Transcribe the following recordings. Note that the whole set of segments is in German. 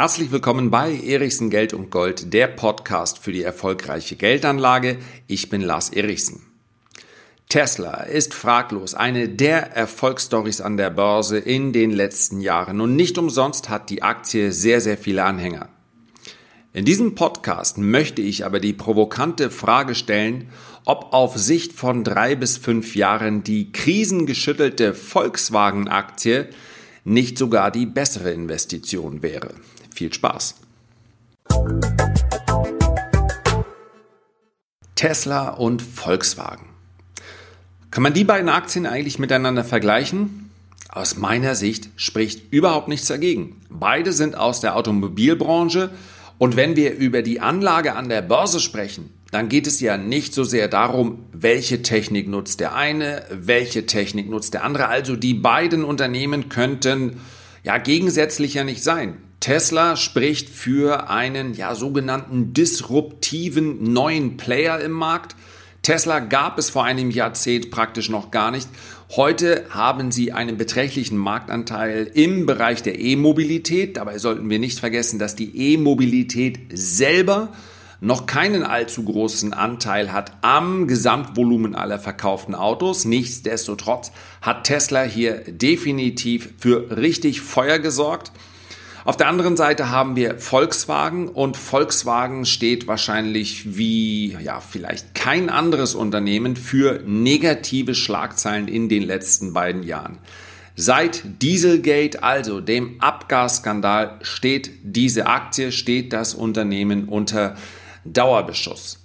Herzlich willkommen bei Erichsen Geld und Gold, der Podcast für die erfolgreiche Geldanlage. Ich bin Lars Erichsen. Tesla ist fraglos eine der Erfolgsstories an der Börse in den letzten Jahren und nicht umsonst hat die Aktie sehr, sehr viele Anhänger. In diesem Podcast möchte ich aber die provokante Frage stellen, ob auf Sicht von drei bis fünf Jahren die krisengeschüttelte Volkswagen-Aktie nicht sogar die bessere Investition wäre. Viel Spaß! Tesla und Volkswagen. Kann man die beiden Aktien eigentlich miteinander vergleichen? Aus meiner Sicht spricht überhaupt nichts dagegen. Beide sind aus der Automobilbranche und wenn wir über die Anlage an der Börse sprechen, dann geht es ja nicht so sehr darum, welche Technik nutzt der eine, welche Technik nutzt der andere. Also die beiden Unternehmen könnten ja gegensätzlicher nicht sein. Tesla spricht für einen ja sogenannten disruptiven neuen Player im Markt. Tesla gab es vor einem Jahrzehnt praktisch noch gar nicht. Heute haben sie einen beträchtlichen Marktanteil im Bereich der E-Mobilität. Dabei sollten wir nicht vergessen, dass die E-Mobilität selber noch keinen allzu großen Anteil hat am Gesamtvolumen aller verkauften Autos. Nichtsdestotrotz hat Tesla hier definitiv für richtig Feuer gesorgt. Auf der anderen Seite haben wir Volkswagen und Volkswagen steht wahrscheinlich wie ja vielleicht kein anderes Unternehmen für negative Schlagzeilen in den letzten beiden Jahren. Seit Dieselgate, also dem Abgasskandal, steht diese Aktie, steht das Unternehmen unter Dauerbeschuss.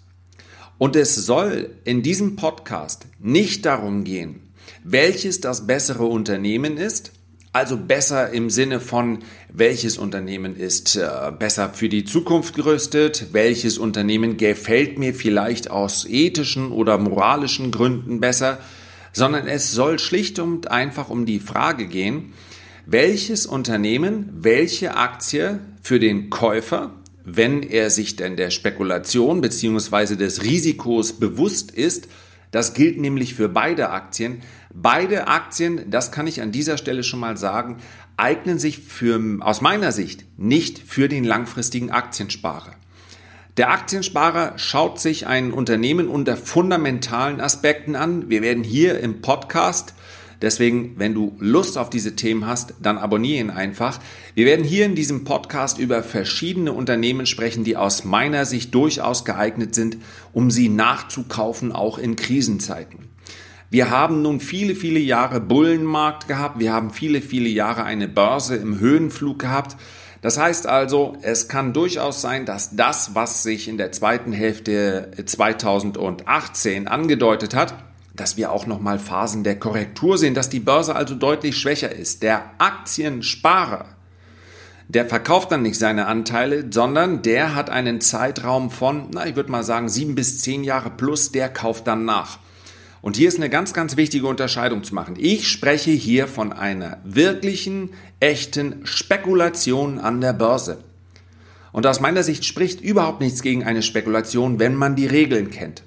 Und es soll in diesem Podcast nicht darum gehen, welches das bessere Unternehmen ist, also besser im Sinne von, welches Unternehmen ist äh, besser für die Zukunft gerüstet, welches Unternehmen gefällt mir vielleicht aus ethischen oder moralischen Gründen besser, sondern es soll schlicht und einfach um die Frage gehen, welches Unternehmen, welche Aktie für den Käufer wenn er sich denn der Spekulation beziehungsweise des Risikos bewusst ist. Das gilt nämlich für beide Aktien. Beide Aktien, das kann ich an dieser Stelle schon mal sagen, eignen sich für, aus meiner Sicht nicht für den langfristigen Aktiensparer. Der Aktiensparer schaut sich ein Unternehmen unter fundamentalen Aspekten an. Wir werden hier im Podcast Deswegen, wenn du Lust auf diese Themen hast, dann abonniere ihn einfach. Wir werden hier in diesem Podcast über verschiedene Unternehmen sprechen, die aus meiner Sicht durchaus geeignet sind, um sie nachzukaufen, auch in Krisenzeiten. Wir haben nun viele, viele Jahre Bullenmarkt gehabt. Wir haben viele, viele Jahre eine Börse im Höhenflug gehabt. Das heißt also, es kann durchaus sein, dass das, was sich in der zweiten Hälfte 2018 angedeutet hat, dass wir auch nochmal Phasen der Korrektur sehen, dass die Börse also deutlich schwächer ist. Der Aktiensparer, der verkauft dann nicht seine Anteile, sondern der hat einen Zeitraum von, na, ich würde mal sagen, sieben bis zehn Jahre plus, der kauft dann nach. Und hier ist eine ganz, ganz wichtige Unterscheidung zu machen. Ich spreche hier von einer wirklichen, echten Spekulation an der Börse. Und aus meiner Sicht spricht überhaupt nichts gegen eine Spekulation, wenn man die Regeln kennt.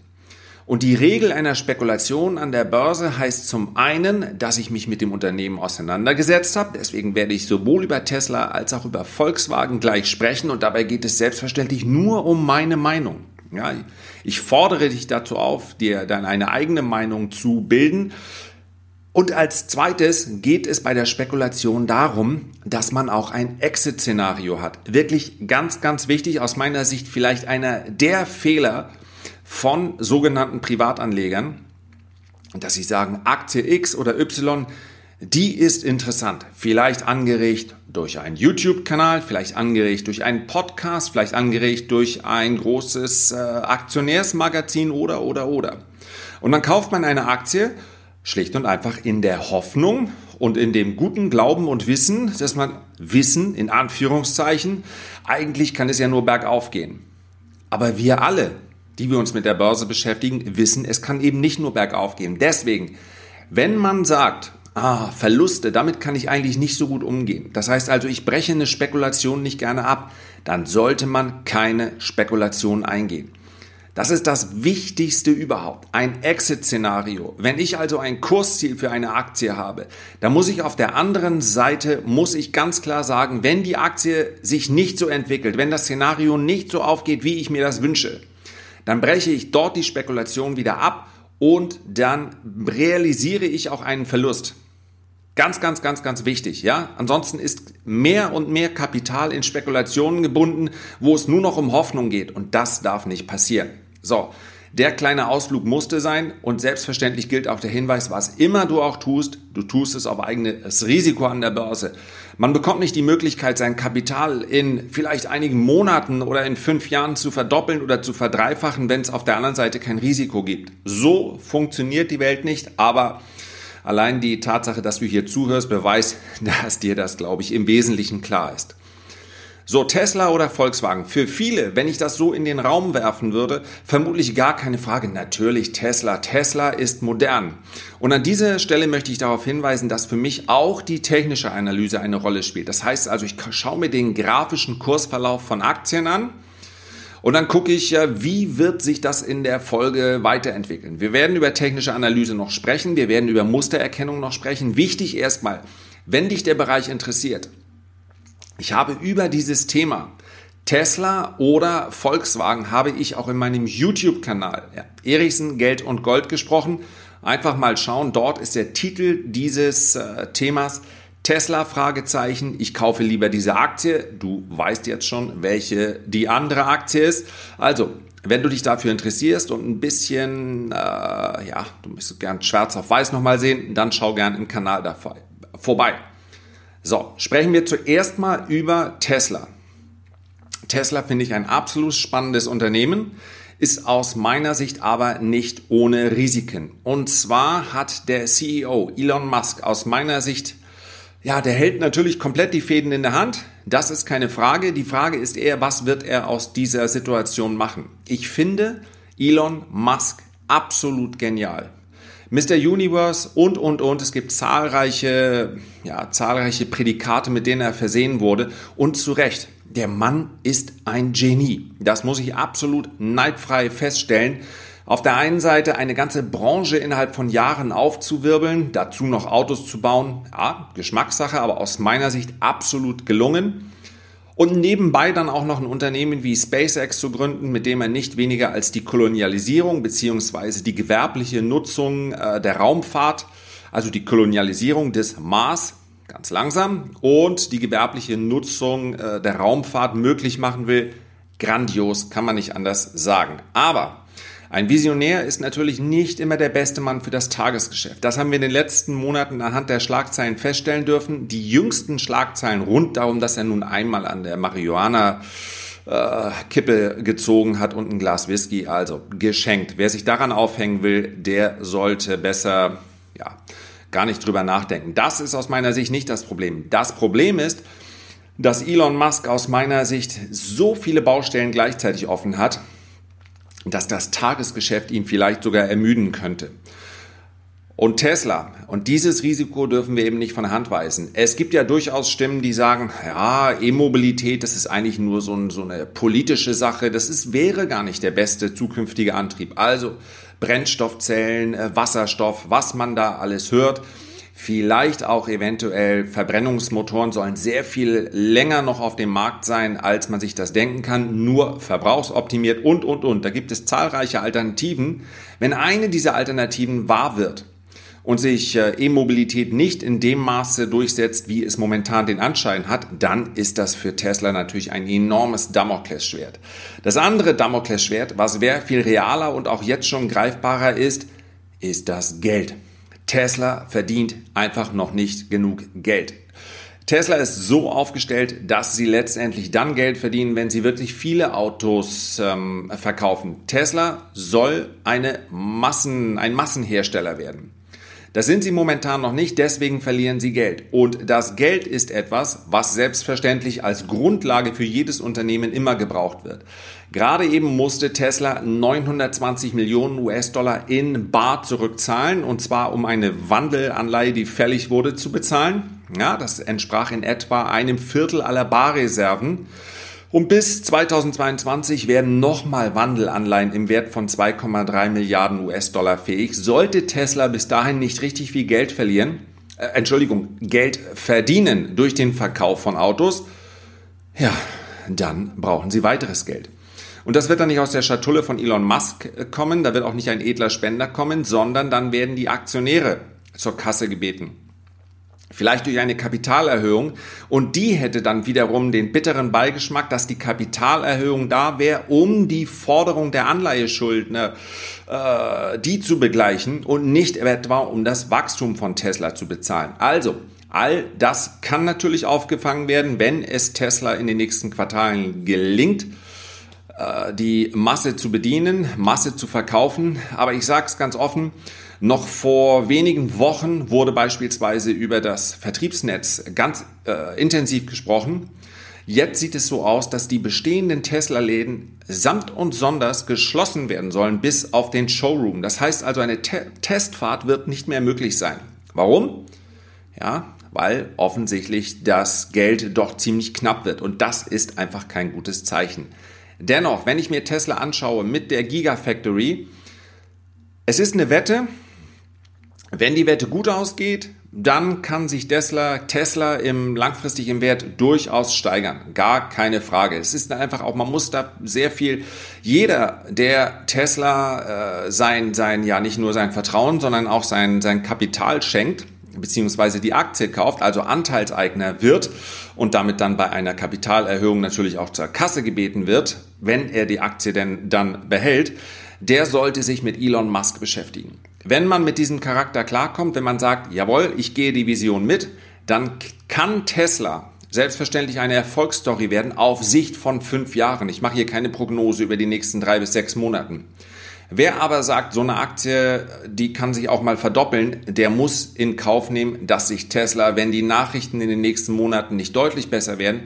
Und die Regel einer Spekulation an der Börse heißt zum einen, dass ich mich mit dem Unternehmen auseinandergesetzt habe. Deswegen werde ich sowohl über Tesla als auch über Volkswagen gleich sprechen. Und dabei geht es selbstverständlich nur um meine Meinung. Ja, ich fordere dich dazu auf, dir dann eine eigene Meinung zu bilden. Und als zweites geht es bei der Spekulation darum, dass man auch ein Exit-Szenario hat. Wirklich ganz, ganz wichtig, aus meiner Sicht vielleicht einer der Fehler, von sogenannten Privatanlegern, dass sie sagen, Aktie X oder Y, die ist interessant. Vielleicht angeregt durch einen YouTube-Kanal, vielleicht angeregt durch einen Podcast, vielleicht angeregt durch ein großes äh, Aktionärsmagazin oder, oder, oder. Und dann kauft man eine Aktie schlicht und einfach in der Hoffnung und in dem guten Glauben und Wissen, dass man Wissen in Anführungszeichen, eigentlich kann es ja nur bergauf gehen. Aber wir alle, die wir uns mit der Börse beschäftigen, wissen, es kann eben nicht nur bergauf gehen. Deswegen, wenn man sagt, ah, Verluste, damit kann ich eigentlich nicht so gut umgehen. Das heißt also, ich breche eine Spekulation nicht gerne ab, dann sollte man keine Spekulation eingehen. Das ist das Wichtigste überhaupt. Ein Exit-Szenario. Wenn ich also ein Kursziel für eine Aktie habe, dann muss ich auf der anderen Seite, muss ich ganz klar sagen, wenn die Aktie sich nicht so entwickelt, wenn das Szenario nicht so aufgeht, wie ich mir das wünsche, dann breche ich dort die Spekulation wieder ab und dann realisiere ich auch einen Verlust. Ganz, ganz, ganz, ganz wichtig, ja. Ansonsten ist mehr und mehr Kapital in Spekulationen gebunden, wo es nur noch um Hoffnung geht und das darf nicht passieren. So, der kleine Ausflug musste sein und selbstverständlich gilt auch der Hinweis, was immer du auch tust, du tust es auf eigenes Risiko an der Börse. Man bekommt nicht die Möglichkeit, sein Kapital in vielleicht einigen Monaten oder in fünf Jahren zu verdoppeln oder zu verdreifachen, wenn es auf der anderen Seite kein Risiko gibt. So funktioniert die Welt nicht, aber allein die Tatsache, dass du hier zuhörst, beweist, dass dir das, glaube ich, im Wesentlichen klar ist. So, Tesla oder Volkswagen? Für viele, wenn ich das so in den Raum werfen würde, vermutlich gar keine Frage. Natürlich Tesla. Tesla ist modern. Und an dieser Stelle möchte ich darauf hinweisen, dass für mich auch die technische Analyse eine Rolle spielt. Das heißt also, ich schaue mir den grafischen Kursverlauf von Aktien an. Und dann gucke ich, wie wird sich das in der Folge weiterentwickeln. Wir werden über technische Analyse noch sprechen, wir werden über Mustererkennung noch sprechen. Wichtig erstmal, wenn dich der Bereich interessiert, ich habe über dieses Thema Tesla oder Volkswagen habe ich auch in meinem YouTube-Kanal ja, Erichsen, Geld und Gold gesprochen. Einfach mal schauen, dort ist der Titel dieses äh, Themas Tesla Fragezeichen, ich kaufe lieber diese Aktie. Du weißt jetzt schon, welche die andere Aktie ist. Also, wenn du dich dafür interessierst und ein bisschen, äh, ja, du möchtest gern schwarz auf weiß nochmal sehen, dann schau gern im Kanal da vorbei. So, sprechen wir zuerst mal über Tesla. Tesla finde ich ein absolut spannendes Unternehmen, ist aus meiner Sicht aber nicht ohne Risiken. Und zwar hat der CEO Elon Musk aus meiner Sicht, ja, der hält natürlich komplett die Fäden in der Hand. Das ist keine Frage. Die Frage ist eher, was wird er aus dieser Situation machen? Ich finde Elon Musk absolut genial. Mr. Universe und, und, und. Es gibt zahlreiche, ja, zahlreiche Prädikate, mit denen er versehen wurde. Und zu Recht, der Mann ist ein Genie. Das muss ich absolut neidfrei feststellen. Auf der einen Seite eine ganze Branche innerhalb von Jahren aufzuwirbeln, dazu noch Autos zu bauen. Ja, Geschmackssache, aber aus meiner Sicht absolut gelungen und nebenbei dann auch noch ein Unternehmen wie SpaceX zu gründen, mit dem er nicht weniger als die Kolonialisierung beziehungsweise die gewerbliche Nutzung äh, der Raumfahrt, also die Kolonialisierung des Mars, ganz langsam, und die gewerbliche Nutzung äh, der Raumfahrt möglich machen will. Grandios, kann man nicht anders sagen. Aber ein Visionär ist natürlich nicht immer der beste Mann für das Tagesgeschäft. Das haben wir in den letzten Monaten anhand der Schlagzeilen feststellen dürfen. Die jüngsten Schlagzeilen rund darum, dass er nun einmal an der Marihuana äh, Kippe gezogen hat und ein Glas Whisky, also geschenkt. Wer sich daran aufhängen will, der sollte besser, ja, gar nicht drüber nachdenken. Das ist aus meiner Sicht nicht das Problem. Das Problem ist, dass Elon Musk aus meiner Sicht so viele Baustellen gleichzeitig offen hat, dass das Tagesgeschäft ihn vielleicht sogar ermüden könnte. Und Tesla. Und dieses Risiko dürfen wir eben nicht von Hand weisen. Es gibt ja durchaus Stimmen, die sagen, ja, E-Mobilität, das ist eigentlich nur so, ein, so, eine politische Sache. Das ist, wäre gar nicht der beste zukünftige Antrieb. Also Brennstoffzellen, äh, Wasserstoff, was man da alles hört. Vielleicht auch eventuell Verbrennungsmotoren sollen sehr viel länger noch auf dem Markt sein, als man sich das denken kann, nur verbrauchsoptimiert und, und, und. Da gibt es zahlreiche Alternativen. Wenn eine dieser Alternativen wahr wird und sich äh, E-Mobilität nicht in dem Maße durchsetzt, wie es momentan den Anschein hat, dann ist das für Tesla natürlich ein enormes Damoklesschwert. Das andere Damoklesschwert, was sehr viel realer und auch jetzt schon greifbarer ist, ist das Geld. Tesla verdient einfach noch nicht genug Geld. Tesla ist so aufgestellt, dass sie letztendlich dann Geld verdienen, wenn sie wirklich viele Autos ähm, verkaufen. Tesla soll eine Massen, ein Massenhersteller werden. Das sind sie momentan noch nicht, deswegen verlieren sie Geld. Und das Geld ist etwas, was selbstverständlich als Grundlage für jedes Unternehmen immer gebraucht wird. Gerade eben musste Tesla 920 Millionen US-Dollar in Bar zurückzahlen, und zwar um eine Wandelanleihe, die fällig wurde, zu bezahlen. Ja, das entsprach in etwa einem Viertel aller Barreserven. Und bis 2022 werden nochmal Wandelanleihen im Wert von 2,3 Milliarden US-Dollar fähig. Sollte Tesla bis dahin nicht richtig viel Geld verlieren, äh, Entschuldigung, Geld verdienen durch den Verkauf von Autos, ja, dann brauchen sie weiteres Geld. Und das wird dann nicht aus der Schatulle von Elon Musk äh, kommen, da wird auch nicht ein edler Spender kommen, sondern dann werden die Aktionäre zur Kasse gebeten. Vielleicht durch eine Kapitalerhöhung. Und die hätte dann wiederum den bitteren Beigeschmack, dass die Kapitalerhöhung da wäre, um die Forderung der Anleiheschuldner äh, die zu begleichen und nicht etwa um das Wachstum von Tesla zu bezahlen. Also, all das kann natürlich aufgefangen werden, wenn es Tesla in den nächsten Quartalen gelingt, die Masse zu bedienen, Masse zu verkaufen. Aber ich sage es ganz offen, noch vor wenigen Wochen wurde beispielsweise über das Vertriebsnetz ganz äh, intensiv gesprochen. Jetzt sieht es so aus, dass die bestehenden Tesla-Läden samt und sonders geschlossen werden sollen bis auf den Showroom. Das heißt also, eine Te Testfahrt wird nicht mehr möglich sein. Warum? Ja, weil offensichtlich das Geld doch ziemlich knapp wird. Und das ist einfach kein gutes Zeichen. Dennoch, wenn ich mir Tesla anschaue mit der Gigafactory, es ist eine Wette. Wenn die Wette gut ausgeht, dann kann sich Tesla, Tesla im langfristig im Wert durchaus steigern. Gar keine Frage. Es ist einfach auch, man muss da sehr viel, jeder, der Tesla äh, sein, sein, ja nicht nur sein Vertrauen, sondern auch sein, sein Kapital schenkt, beziehungsweise die Aktie kauft, also Anteilseigner wird und damit dann bei einer Kapitalerhöhung natürlich auch zur Kasse gebeten wird, wenn er die Aktie denn dann behält, der sollte sich mit Elon Musk beschäftigen. Wenn man mit diesem Charakter klarkommt, wenn man sagt, jawohl, ich gehe die Vision mit, dann kann Tesla selbstverständlich eine Erfolgsstory werden auf Sicht von fünf Jahren. Ich mache hier keine Prognose über die nächsten drei bis sechs Monaten. Wer aber sagt, so eine Aktie, die kann sich auch mal verdoppeln, der muss in Kauf nehmen, dass sich Tesla, wenn die Nachrichten in den nächsten Monaten nicht deutlich besser werden,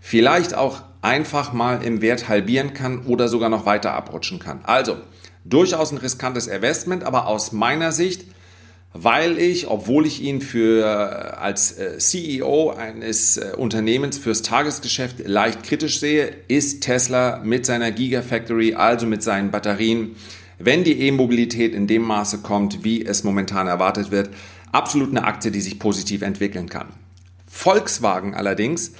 vielleicht auch einfach mal im Wert halbieren kann oder sogar noch weiter abrutschen kann. Also, durchaus ein riskantes Investment, aber aus meiner Sicht, weil ich, obwohl ich ihn für äh, als äh, CEO eines äh, Unternehmens fürs Tagesgeschäft leicht kritisch sehe, ist Tesla mit seiner Gigafactory, also mit seinen Batterien, wenn die E-Mobilität in dem Maße kommt, wie es momentan erwartet wird, absolut eine Aktie, die sich positiv entwickeln kann. Volkswagen allerdings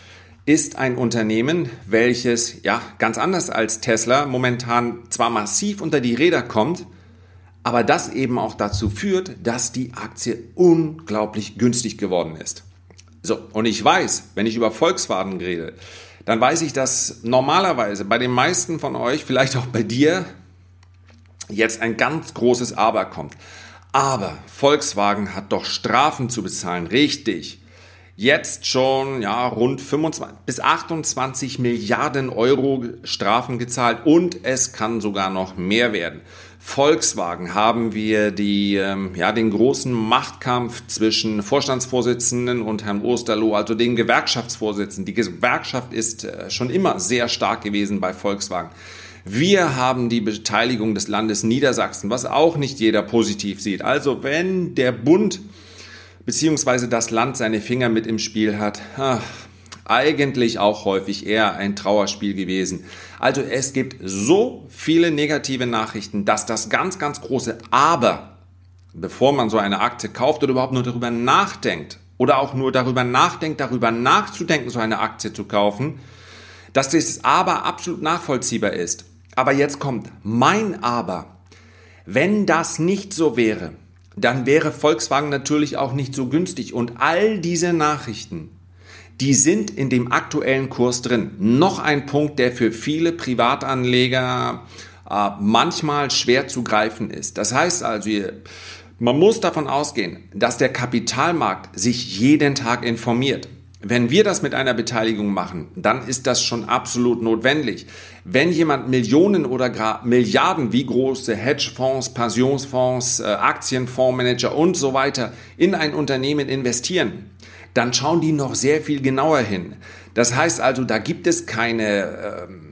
ist ein Unternehmen, welches ja ganz anders als Tesla momentan zwar massiv unter die Räder kommt, aber das eben auch dazu führt, dass die Aktie unglaublich günstig geworden ist. So, und ich weiß, wenn ich über Volkswagen rede, dann weiß ich, dass normalerweise bei den meisten von euch, vielleicht auch bei dir, jetzt ein ganz großes Aber kommt. Aber Volkswagen hat doch Strafen zu bezahlen, richtig. Jetzt schon ja, rund 25 bis 28 Milliarden Euro Strafen gezahlt und es kann sogar noch mehr werden. Volkswagen haben wir die, ähm, ja, den großen Machtkampf zwischen Vorstandsvorsitzenden und Herrn Osterloh, also den Gewerkschaftsvorsitzenden. Die Gewerkschaft ist äh, schon immer sehr stark gewesen bei Volkswagen. Wir haben die Beteiligung des Landes Niedersachsen, was auch nicht jeder positiv sieht. Also wenn der Bund bzw. das Land seine Finger mit im Spiel hat, ach, eigentlich auch häufig eher ein Trauerspiel gewesen. Also es gibt so viele negative Nachrichten, dass das ganz, ganz große Aber, bevor man so eine Aktie kauft oder überhaupt nur darüber nachdenkt oder auch nur darüber nachdenkt, darüber nachzudenken, so eine Aktie zu kaufen, dass dieses Aber absolut nachvollziehbar ist. Aber jetzt kommt mein Aber. Wenn das nicht so wäre, dann wäre Volkswagen natürlich auch nicht so günstig. Und all diese Nachrichten, die sind in dem aktuellen Kurs drin. Noch ein Punkt, der für viele Privatanleger äh, manchmal schwer zu greifen ist. Das heißt also, man muss davon ausgehen, dass der Kapitalmarkt sich jeden Tag informiert. Wenn wir das mit einer Beteiligung machen, dann ist das schon absolut notwendig. Wenn jemand Millionen oder gar Milliarden wie große Hedgefonds, Pensionsfonds, äh, Aktienfondsmanager und so weiter in ein Unternehmen investieren, dann schauen die noch sehr viel genauer hin. Das heißt also, da gibt es keine ähm,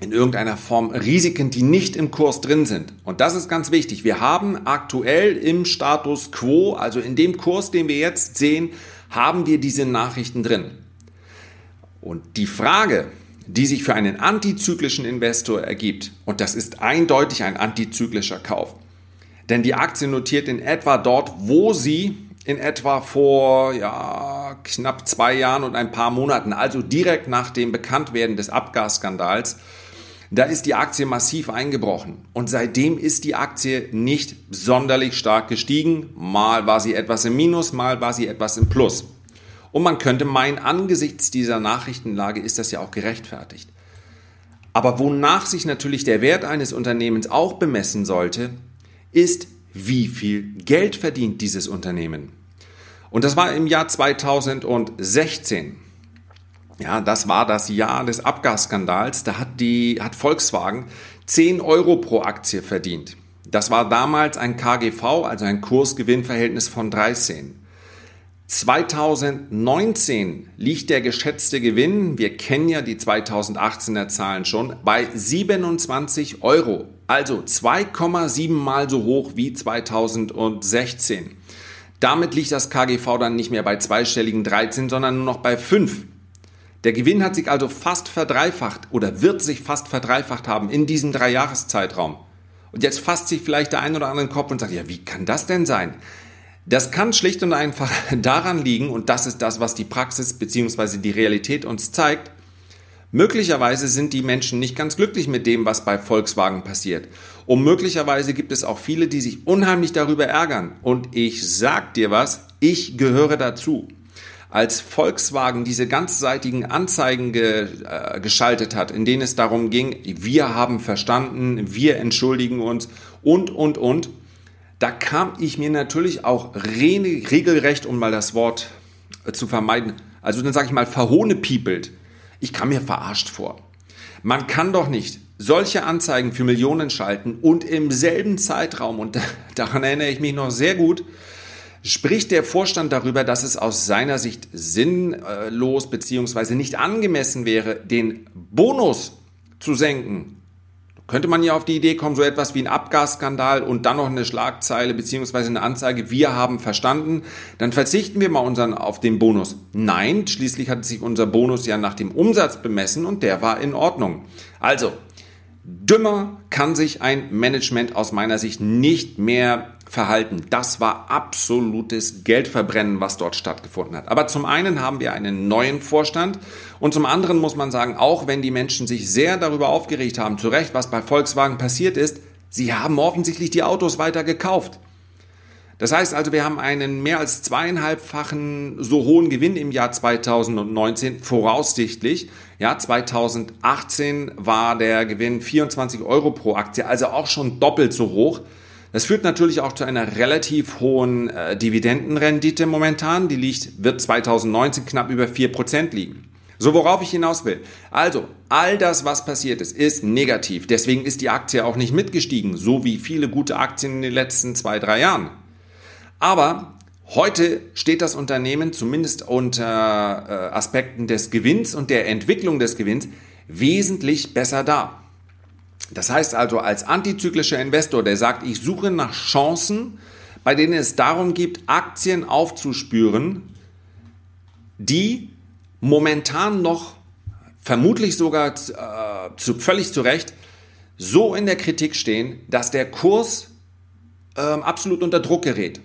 in irgendeiner Form Risiken, die nicht im Kurs drin sind. Und das ist ganz wichtig. Wir haben aktuell im Status quo, also in dem Kurs, den wir jetzt sehen, haben wir diese Nachrichten drin. Und die Frage, die sich für einen antizyklischen Investor ergibt, und das ist eindeutig ein antizyklischer Kauf, denn die Aktie notiert in etwa dort, wo sie in etwa vor ja, knapp zwei Jahren und ein paar Monaten, also direkt nach dem Bekanntwerden des Abgasskandals, da ist die Aktie massiv eingebrochen. Und seitdem ist die Aktie nicht sonderlich stark gestiegen. Mal war sie etwas im Minus, mal war sie etwas im Plus. Und man könnte meinen, angesichts dieser Nachrichtenlage ist das ja auch gerechtfertigt. Aber wonach sich natürlich der Wert eines Unternehmens auch bemessen sollte, ist, wie viel Geld verdient dieses Unternehmen. Und das war im Jahr 2016. Ja, das war das Jahr des Abgasskandals. Da hat die, hat Volkswagen 10 Euro pro Aktie verdient. Das war damals ein KGV, also ein Kursgewinnverhältnis von 13. 2019 liegt der geschätzte Gewinn, wir kennen ja die 2018er Zahlen schon, bei 27 Euro. Also 2,7 mal so hoch wie 2016. Damit liegt das KGV dann nicht mehr bei zweistelligen 13, sondern nur noch bei 5. Der Gewinn hat sich also fast verdreifacht oder wird sich fast verdreifacht haben in diesem Dreijahreszeitraum. Und jetzt fasst sich vielleicht der ein oder andere Kopf und sagt, ja, wie kann das denn sein? Das kann schlicht und einfach daran liegen, und das ist das, was die Praxis bzw. die Realität uns zeigt, Möglicherweise sind die Menschen nicht ganz glücklich mit dem, was bei Volkswagen passiert. Und möglicherweise gibt es auch viele, die sich unheimlich darüber ärgern. Und ich sag dir was, ich gehöre dazu. Als Volkswagen diese ganzseitigen Anzeigen ge, äh, geschaltet hat, in denen es darum ging, wir haben verstanden, wir entschuldigen uns und, und, und, da kam ich mir natürlich auch regelrecht, um mal das Wort äh, zu vermeiden, also dann sage ich mal verhohnepiepelt. Ich kam mir verarscht vor. Man kann doch nicht solche Anzeigen für Millionen schalten und im selben Zeitraum, und daran erinnere ich mich noch sehr gut, spricht der Vorstand darüber, dass es aus seiner Sicht sinnlos bzw. nicht angemessen wäre, den Bonus zu senken könnte man ja auf die Idee kommen, so etwas wie ein Abgasskandal und dann noch eine Schlagzeile beziehungsweise eine Anzeige, wir haben verstanden, dann verzichten wir mal unseren, auf den Bonus. Nein, schließlich hat sich unser Bonus ja nach dem Umsatz bemessen und der war in Ordnung. Also, dümmer kann sich ein Management aus meiner Sicht nicht mehr verhalten. Das war absolutes Geldverbrennen, was dort stattgefunden hat. Aber zum einen haben wir einen neuen Vorstand und zum anderen muss man sagen, auch wenn die Menschen sich sehr darüber aufgeregt haben, zu Recht, was bei Volkswagen passiert ist, sie haben offensichtlich die Autos weiter gekauft. Das heißt also, wir haben einen mehr als zweieinhalbfachen so hohen Gewinn im Jahr 2019 voraussichtlich. Ja, 2018 war der Gewinn 24 Euro pro Aktie, also auch schon doppelt so hoch. Das führt natürlich auch zu einer relativ hohen äh, Dividendenrendite momentan. Die liegt, wird 2019 knapp über 4% liegen. So, worauf ich hinaus will. Also, all das, was passiert ist, ist negativ. Deswegen ist die Aktie auch nicht mitgestiegen, so wie viele gute Aktien in den letzten zwei, drei Jahren. Aber heute steht das Unternehmen zumindest unter äh, Aspekten des Gewinns und der Entwicklung des Gewinns wesentlich besser da. Das heißt also, als antizyklischer Investor, der sagt, ich suche nach Chancen, bei denen es darum geht, Aktien aufzuspüren, die momentan noch vermutlich sogar äh, zu, völlig zu Recht so in der Kritik stehen, dass der Kurs äh, absolut unter Druck gerät.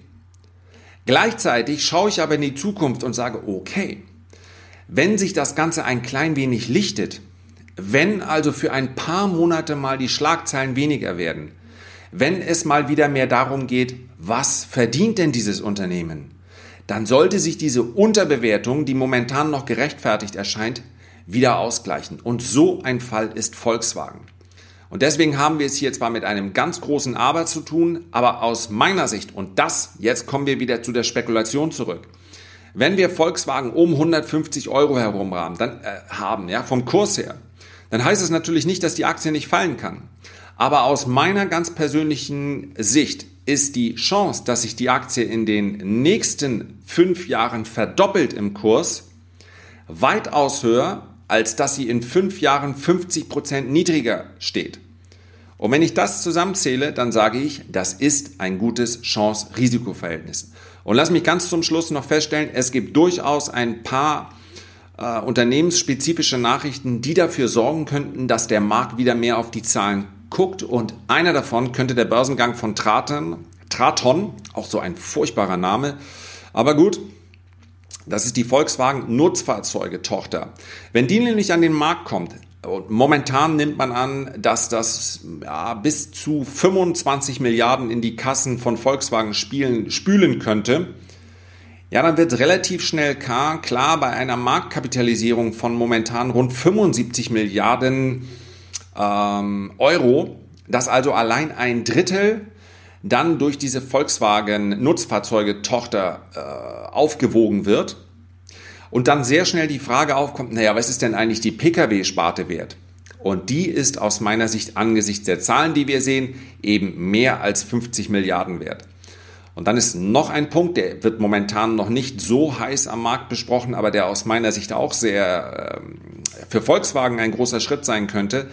Gleichzeitig schaue ich aber in die Zukunft und sage, okay, wenn sich das Ganze ein klein wenig lichtet, wenn also für ein paar Monate mal die Schlagzeilen weniger werden, wenn es mal wieder mehr darum geht, was verdient denn dieses Unternehmen, dann sollte sich diese Unterbewertung, die momentan noch gerechtfertigt erscheint, wieder ausgleichen. Und so ein Fall ist Volkswagen. Und deswegen haben wir es hier zwar mit einem ganz großen Aber zu tun, aber aus meiner Sicht, und das, jetzt kommen wir wieder zu der Spekulation zurück, wenn wir Volkswagen um 150 Euro herum haben, dann, äh, haben ja, vom Kurs her, dann heißt es natürlich nicht, dass die Aktie nicht fallen kann. Aber aus meiner ganz persönlichen Sicht ist die Chance, dass sich die Aktie in den nächsten fünf Jahren verdoppelt im Kurs, weitaus höher, als dass sie in fünf Jahren 50 Prozent niedriger steht. Und wenn ich das zusammenzähle, dann sage ich, das ist ein gutes Chance-Risiko-Verhältnis. Und lass mich ganz zum Schluss noch feststellen, es gibt durchaus ein paar äh, unternehmensspezifische Nachrichten, die dafür sorgen könnten, dass der Markt wieder mehr auf die Zahlen guckt. Und einer davon könnte der Börsengang von Traton, Traton, auch so ein furchtbarer Name, aber gut, das ist die Volkswagen Nutzfahrzeuge-Tochter. Wenn die nämlich an den Markt kommt, und momentan nimmt man an, dass das ja, bis zu 25 Milliarden in die Kassen von Volkswagen spielen, spülen könnte. Ja, dann wird relativ schnell klar, bei einer Marktkapitalisierung von momentan rund 75 Milliarden ähm, Euro, dass also allein ein Drittel dann durch diese Volkswagen Nutzfahrzeuge-Tochter äh, aufgewogen wird und dann sehr schnell die Frage aufkommt, naja, was ist denn eigentlich die Pkw-Sparte wert? Und die ist aus meiner Sicht angesichts der Zahlen, die wir sehen, eben mehr als 50 Milliarden wert. Und dann ist noch ein Punkt, der wird momentan noch nicht so heiß am Markt besprochen, aber der aus meiner Sicht auch sehr äh, für Volkswagen ein großer Schritt sein könnte.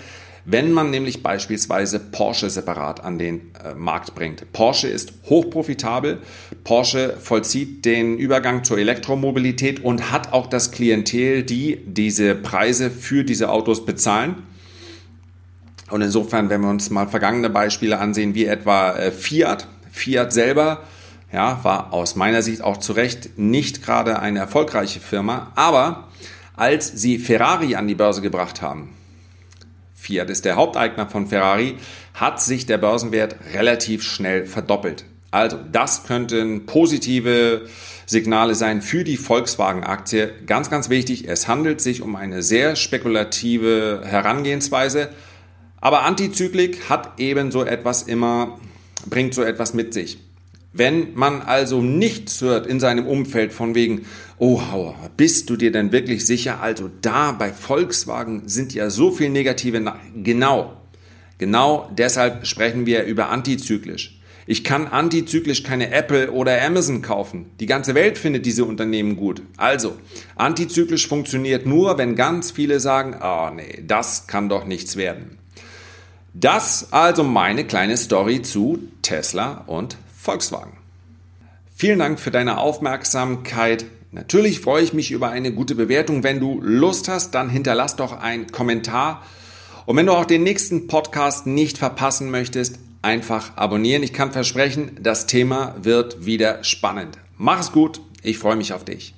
Wenn man nämlich beispielsweise Porsche separat an den äh, Markt bringt. Porsche ist hochprofitabel. Porsche vollzieht den Übergang zur Elektromobilität und hat auch das Klientel, die diese Preise für diese Autos bezahlen. Und insofern, wenn wir uns mal vergangene Beispiele ansehen, wie etwa äh, Fiat. Fiat selber ja, war aus meiner Sicht auch zu Recht nicht gerade eine erfolgreiche Firma, aber als sie Ferrari an die Börse gebracht haben, Fiat ist der Haupteigner von Ferrari, hat sich der Börsenwert relativ schnell verdoppelt. Also das könnten positive Signale sein für die Volkswagen-Aktie. Ganz, ganz wichtig, es handelt sich um eine sehr spekulative Herangehensweise, aber Antizyklik hat eben so etwas immer, bringt so etwas mit sich. Wenn man also nichts hört in seinem Umfeld von wegen, oh Hauer, bist du dir denn wirklich sicher? Also da bei Volkswagen sind ja so viele negative, Na genau, genau deshalb sprechen wir über antizyklisch. Ich kann antizyklisch keine Apple oder Amazon kaufen. Die ganze Welt findet diese Unternehmen gut. Also, antizyklisch funktioniert nur, wenn ganz viele sagen, oh nee, das kann doch nichts werden. Das also meine kleine Story zu Tesla und Volkswagen. Vielen Dank für deine Aufmerksamkeit. Natürlich freue ich mich über eine gute Bewertung. Wenn du Lust hast, dann hinterlass doch einen Kommentar. Und wenn du auch den nächsten Podcast nicht verpassen möchtest, einfach abonnieren. Ich kann versprechen, das Thema wird wieder spannend. Mach es gut. Ich freue mich auf dich.